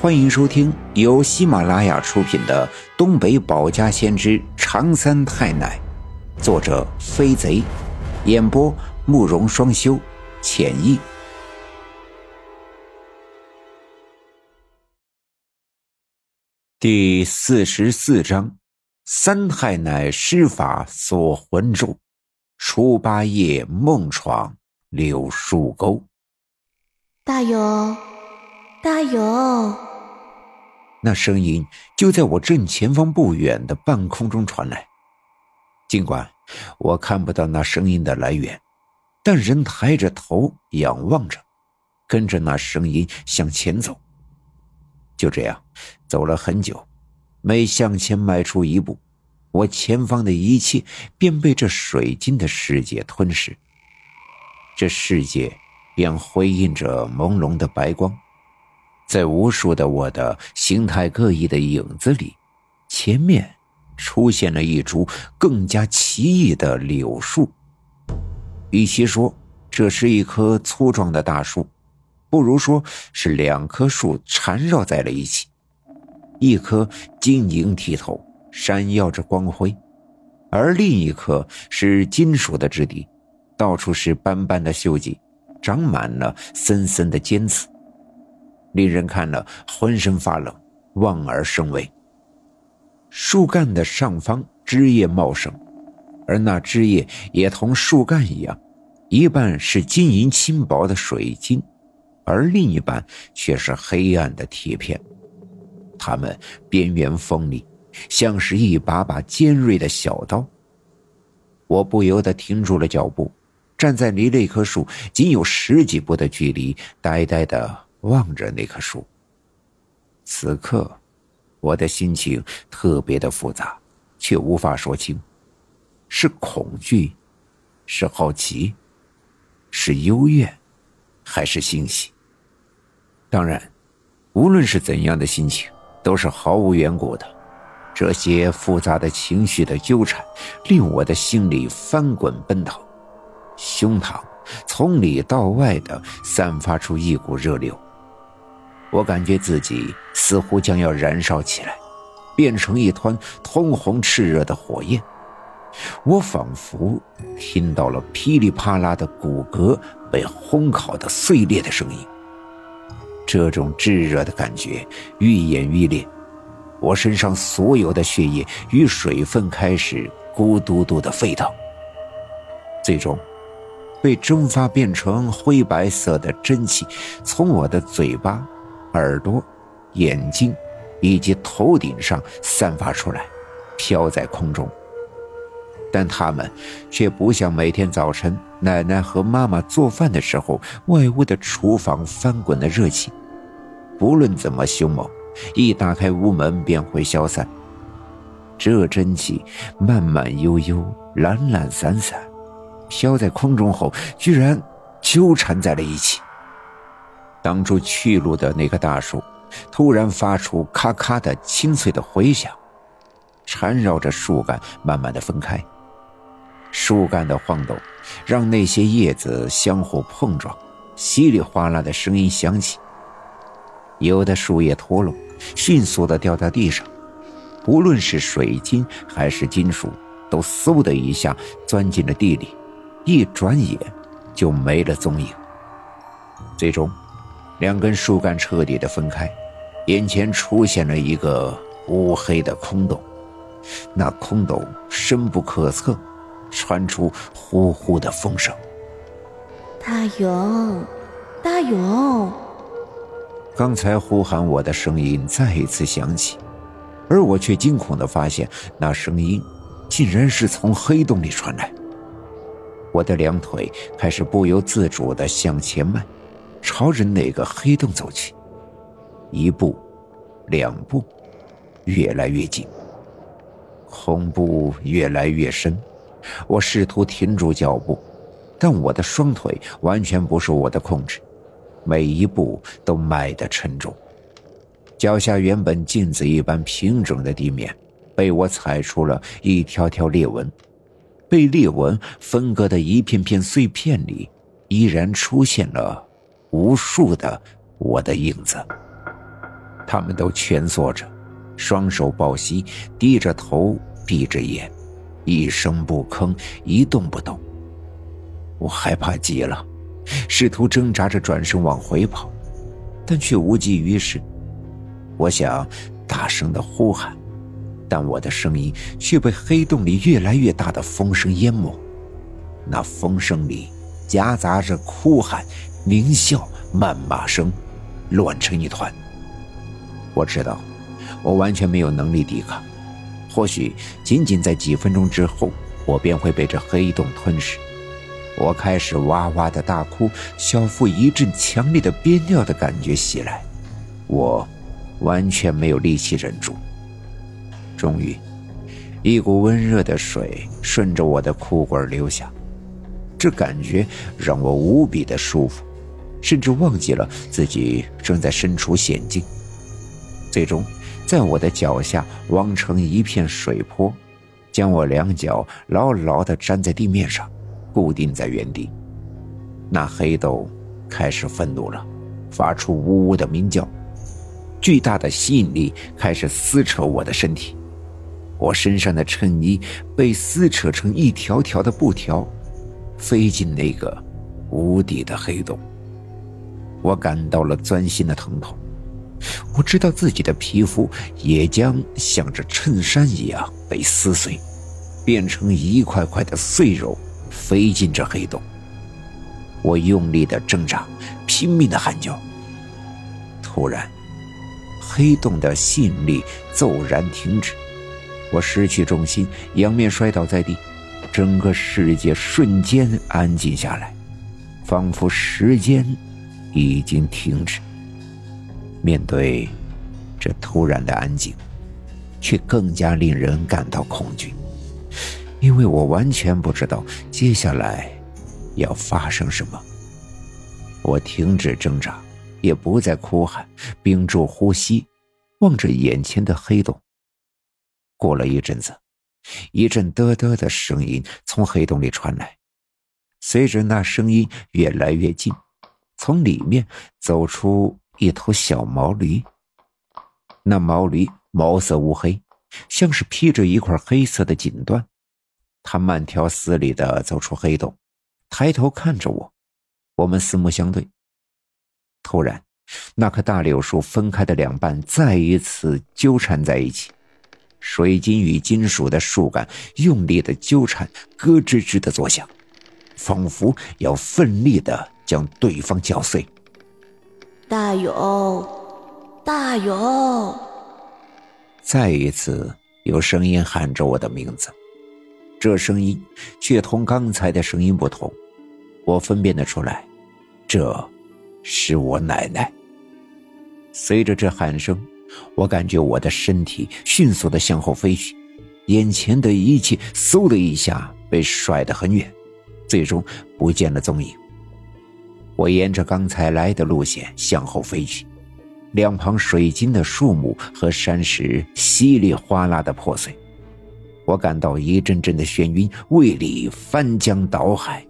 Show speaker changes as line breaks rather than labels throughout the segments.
欢迎收听由喜马拉雅出品的《东北保家先知长三太奶》，作者飞贼，演播慕容双修，浅意。第四十四章：三太奶施法锁魂咒，初八夜梦闯柳树沟。
大勇，大勇！
那声音就在我正前方不远的半空中传来。尽管我看不到那声音的来源，但人抬着头仰望着，跟着那声音向前走。就这样，走了很久，每向前迈出一步，我前方的一切便被这水晶的世界吞噬。这世界便辉映着朦胧的白光。在无数的我的形态各异的影子里，前面出现了一株更加奇异的柳树。与其说这是一棵粗壮的大树，不如说是两棵树缠绕在了一起。一棵晶莹剔透，闪耀着光辉，而另一棵是金属的质地，到处是斑斑的锈迹，长满了森森的尖刺。令人看了浑身发冷，望而生畏。树干的上方枝叶茂盛，而那枝叶也同树干一样，一半是晶莹轻薄的水晶，而另一半却是黑暗的铁片。它们边缘锋利，像是一把把尖锐的小刀。我不由得停住了脚步，站在离那棵树仅有十几步的距离，呆呆的。望着那棵树。此刻，我的心情特别的复杂，却无法说清，是恐惧，是好奇，是幽怨，还是欣喜？当然，无论是怎样的心情，都是毫无缘故的。这些复杂的情绪的纠缠，令我的心里翻滚奔腾，胸膛从里到外的散发出一股热流。我感觉自己似乎将要燃烧起来，变成一团通红炽热的火焰。我仿佛听到了噼里啪啦的骨骼被烘烤的碎裂的声音。这种炙热的感觉愈演愈烈，我身上所有的血液与水分开始咕嘟嘟的沸腾，最终被蒸发变成灰白色的蒸汽从我的嘴巴。耳朵、眼睛以及头顶上散发出来，飘在空中。但它们却不像每天早晨奶奶和妈妈做饭的时候，外屋的厨房翻滚的热气。不论怎么凶猛，一打开屋门便会消散。这蒸汽慢慢悠悠、懒懒散散，飘在空中后，居然纠缠在了一起。挡住去路的那棵大树，突然发出咔咔的清脆的回响，缠绕着树干慢慢的分开。树干的晃动，让那些叶子相互碰撞，稀里哗啦的声音响起。有的树叶脱落，迅速的掉到地上，无论是水晶还是金属，都嗖的一下钻进了地里，一转眼就没了踪影。最终。两根树干彻底的分开，眼前出现了一个乌黑的空洞，那空洞深不可测，传出呼呼的风声。
大勇，大勇！
刚才呼喊我的声音再一次响起，而我却惊恐的发现，那声音竟然是从黑洞里传来。我的两腿开始不由自主的向前迈。朝着那个黑洞走去，一步，两步，越来越近。恐怖越来越深，我试图停住脚步，但我的双腿完全不受我的控制，每一步都迈得沉重。脚下原本镜子一般平整的地面，被我踩出了一条条裂纹，被裂纹分割的一片片碎片里，依然出现了。无数的我的影子，他们都蜷缩着，双手抱膝，低着头，闭着眼，一声不吭，一动不动。我害怕极了，试图挣扎着转身往回跑，但却无济于事。我想大声的呼喊，但我的声音却被黑洞里越来越大的风声淹没。那风声里夹杂着哭喊、狞笑、谩骂声，乱成一团。我知道，我完全没有能力抵抗。或许仅仅在几分钟之后，我便会被这黑洞吞噬。我开始哇哇的大哭，小腹一阵强烈的憋尿的感觉袭来，我完全没有力气忍住。终于，一股温热的水顺着我的裤管流下。这感觉让我无比的舒服，甚至忘记了自己正在身处险境。最终，在我的脚下汪成一片水坡，将我两脚牢牢地粘在地面上，固定在原地。那黑洞开始愤怒了，发出呜呜的鸣叫，巨大的吸引力开始撕扯我的身体，我身上的衬衣被撕扯成一条条的布条。飞进那个无底的黑洞，我感到了钻心的疼痛。我知道自己的皮肤也将像这衬衫一样被撕碎，变成一块块的碎肉，飞进这黑洞。我用力的挣扎，拼命的喊叫。突然，黑洞的吸引力骤然停止，我失去重心，仰面摔倒在地。整个世界瞬间安静下来，仿佛时间已经停止。面对这突然的安静，却更加令人感到恐惧，因为我完全不知道接下来要发生什么。我停止挣扎，也不再哭喊，屏住呼吸，望着眼前的黑洞。过了一阵子。一阵嘚嘚的声音从黑洞里传来，随着那声音越来越近，从里面走出一头小毛驴。那毛驴毛色乌黑，像是披着一块黑色的锦缎。它慢条斯理的走出黑洞，抬头看着我，我们四目相对。突然，那棵大柳树分开的两半再一次纠缠在一起。水晶与金属的树干用力的纠缠，咯吱吱的作响，仿佛要奋力的将对方搅碎。
大勇，大勇！
再一次有声音喊着我的名字，这声音却同刚才的声音不同，我分辨得出来，这是我奶奶。随着这喊声。我感觉我的身体迅速的向后飞去，眼前的一切嗖的一下被甩得很远，最终不见了踪影。我沿着刚才来的路线向后飞去，两旁水晶的树木和山石稀里哗啦的破碎，我感到一阵阵的眩晕，胃里翻江倒海。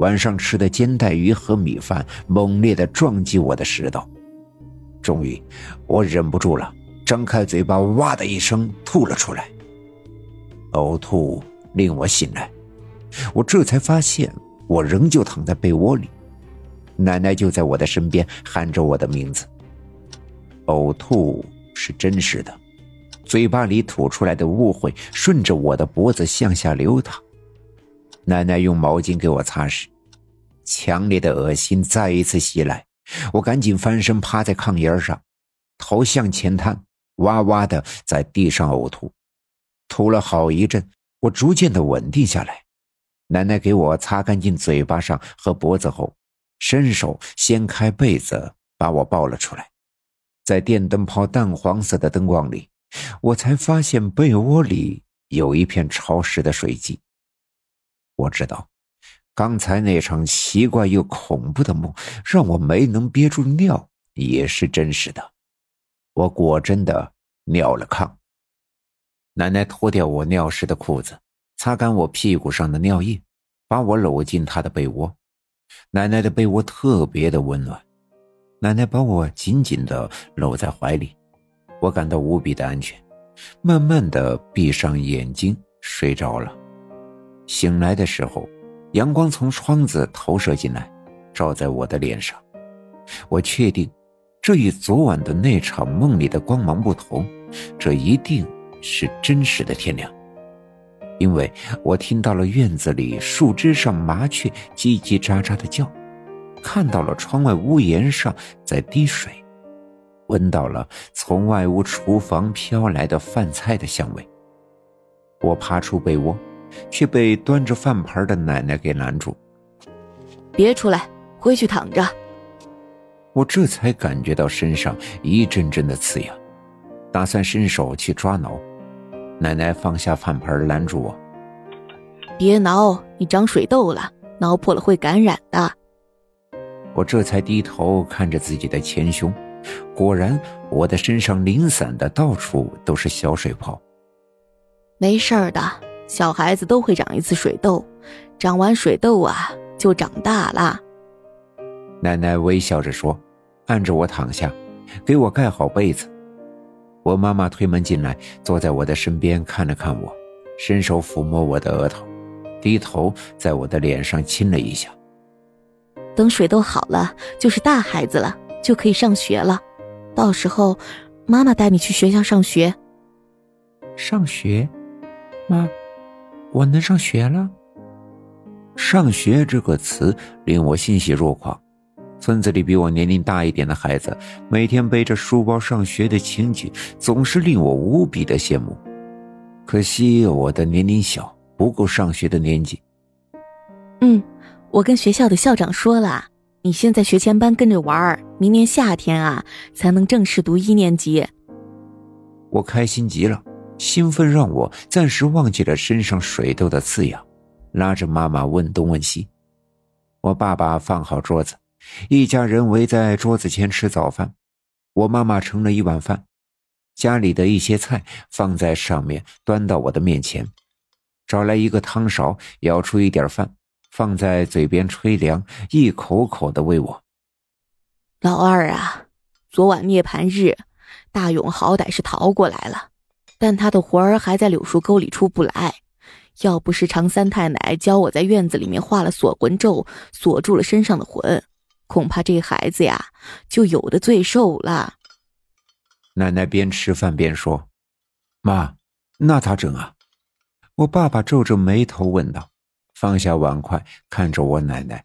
晚上吃的煎带鱼和米饭猛烈的撞击我的食道。终于，我忍不住了，张开嘴巴，哇的一声吐了出来。呕吐令我醒来，我这才发现我仍旧躺在被窝里，奶奶就在我的身边喊着我的名字。呕吐是真实的，嘴巴里吐出来的污秽顺着我的脖子向下流淌。奶奶用毛巾给我擦拭，强烈的恶心再一次袭来。我赶紧翻身趴在炕沿上，头向前探，哇哇的在地上呕吐。吐了好一阵，我逐渐的稳定下来。奶奶给我擦干净嘴巴上和脖子后，伸手掀开被子把我抱了出来。在电灯泡淡黄色的灯光里，我才发现被窝里有一片潮湿的水迹。我知道。刚才那场奇怪又恐怖的梦，让我没能憋住尿，也是真实的。我果真的尿了炕。奶奶脱掉我尿湿的裤子，擦干我屁股上的尿液，把我搂进她的被窝。奶奶的被窝特别的温暖，奶奶把我紧紧的搂在怀里，我感到无比的安全，慢慢的闭上眼睛睡着了。醒来的时候，阳光从窗子投射进来，照在我的脸上。我确定，这与昨晚的那场梦里的光芒不同，这一定是真实的天亮。因为我听到了院子里树枝上麻雀叽叽喳喳的叫。看到了窗外屋檐上在滴水，闻到了从外屋厨房飘来的饭菜的香味。我爬出被窝，却被端着饭盘的奶奶给拦住：“
别出来，回去躺着。”
我这才感觉到身上一阵阵的刺痒，打算伸手去抓挠，奶奶放下饭盆拦住我：“
别挠，你长水痘了，挠破了会感染的。”
我这才低头看着自己的前胸，果然我的身上零散的到处都是小水泡。
没事的，小孩子都会长一次水痘，长完水痘啊就长大了。
奶奶微笑着说，按着我躺下，给我盖好被子。我妈妈推门进来，坐在我的身边看了看我，伸手抚摸我的额头，低头在我的脸上亲了一下。
等水痘好了，就是大孩子了，就可以上学了。到时候，妈妈带你去学校上学。
上学，妈，我能上学了。上学这个词令我欣喜若狂。村子里比我年龄大一点的孩子，每天背着书包上学的情景，总是令我无比的羡慕。可惜我的年龄小，不够上学的年纪。
嗯。我跟学校的校长说了，你现在学前班跟着玩，明年夏天啊才能正式读一年级。
我开心极了，兴奋让我暂时忘记了身上水痘的刺痒，拉着妈妈问东问西。我爸爸放好桌子，一家人围在桌子前吃早饭。我妈妈盛了一碗饭，家里的一些菜放在上面，端到我的面前，找来一个汤勺，舀出一点饭。放在嘴边吹凉，一口口的喂我。
老二啊，昨晚涅槃日，大勇好歹是逃过来了，但他的魂儿还在柳树沟里出不来。要不是常三太奶教我在院子里面画了锁魂咒，锁住了身上的魂，恐怕这孩子呀就有的罪受了。
奶奶边吃饭边说：“妈，那咋整啊？”我爸爸皱着眉头问道。放下碗筷，看着我奶奶。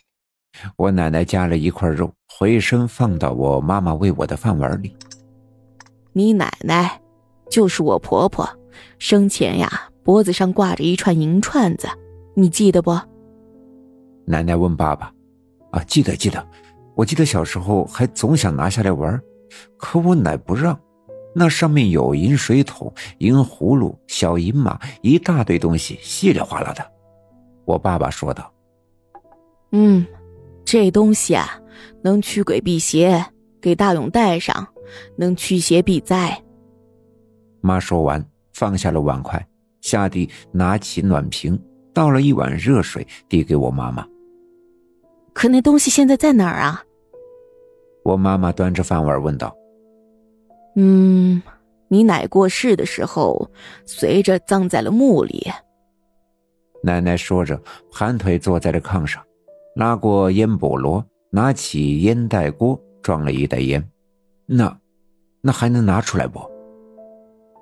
我奶奶夹了一块肉，回身放到我妈妈喂我的饭碗里。
你奶奶就是我婆婆，生前呀脖子上挂着一串银串子，你记得不？
奶奶问爸爸：“啊，记得记得，我记得小时候还总想拿下来玩，可我奶不让。那上面有银水桶、银葫芦、小银马，一大堆东西，稀里哗啦的。”我爸爸说道：“
嗯，这东西啊，能驱鬼辟邪，给大勇带上，能驱邪避灾。”
妈说完，放下了碗筷，下地拿起暖瓶，倒了一碗热水，递给我妈妈。
可那东西现在在哪儿啊？
我妈妈端着饭碗问道：“
嗯，你奶过世的时候，随着葬在了墓里。”
奶奶说着，盘腿坐在了炕上，拉过烟笸箩，拿起烟袋锅装了一袋烟。那，那还能拿出来不？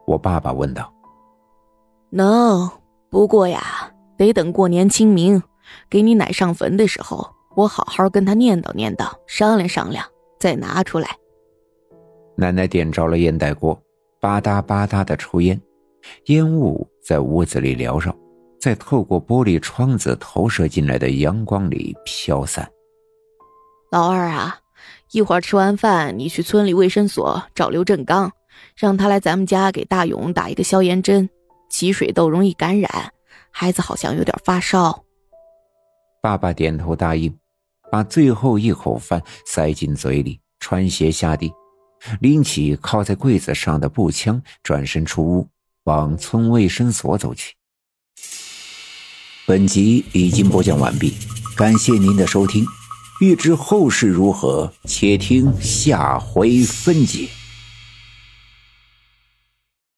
我爸爸问道。
能，不过呀，得等过年清明，给你奶上坟的时候，我好好跟他念叨念叨，商量商量，再拿出来。
奶奶点着了烟袋锅，吧嗒吧嗒的抽烟，烟雾在屋子里缭绕。在透过玻璃窗子投射进来的阳光里飘散。
老二啊，一会儿吃完饭，你去村里卫生所找刘振刚，让他来咱们家给大勇打一个消炎针。起水痘容易感染，孩子好像有点发烧。
爸爸点头答应，把最后一口饭塞进嘴里，穿鞋下地，拎起靠在柜子上的步枪，转身出屋，往村卫生所走去。本集已经播讲完毕，感谢您的收听。欲知后事如何，且听下回分解。